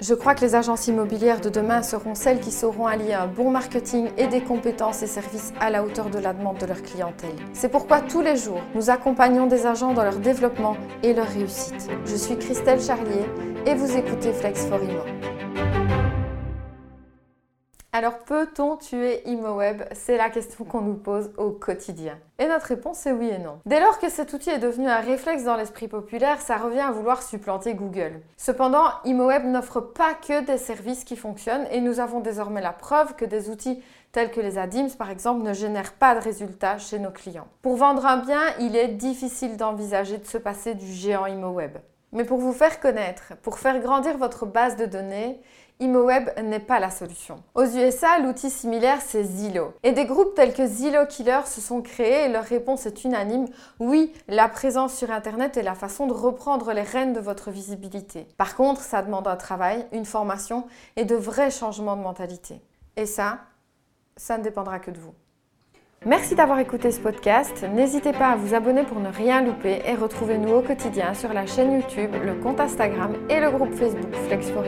Je crois que les agences immobilières de demain seront celles qui sauront allier un bon marketing et des compétences et services à la hauteur de la demande de leur clientèle. C'est pourquoi tous les jours, nous accompagnons des agents dans leur développement et leur réussite. Je suis Christelle Charlier et vous écoutez Flex for Imo. Alors peut-on tuer ImoWeb C'est la question qu'on nous pose au quotidien. Et notre réponse est oui et non. Dès lors que cet outil est devenu un réflexe dans l'esprit populaire, ça revient à vouloir supplanter Google. Cependant, ImoWeb n'offre pas que des services qui fonctionnent et nous avons désormais la preuve que des outils tels que les ADIMS par exemple ne génèrent pas de résultats chez nos clients. Pour vendre un bien, il est difficile d'envisager de se passer du géant ImoWeb. Mais pour vous faire connaître, pour faire grandir votre base de données, ImoWeb n'est pas la solution. Aux USA, l'outil similaire, c'est Zillow. Et des groupes tels que Zillow Killer se sont créés et leur réponse est unanime. Oui, la présence sur Internet est la façon de reprendre les rênes de votre visibilité. Par contre, ça demande un travail, une formation et de vrais changements de mentalité. Et ça, ça ne dépendra que de vous. Merci d'avoir écouté ce podcast. N'hésitez pas à vous abonner pour ne rien louper et retrouvez-nous au quotidien sur la chaîne YouTube, le compte Instagram et le groupe Facebook Flex for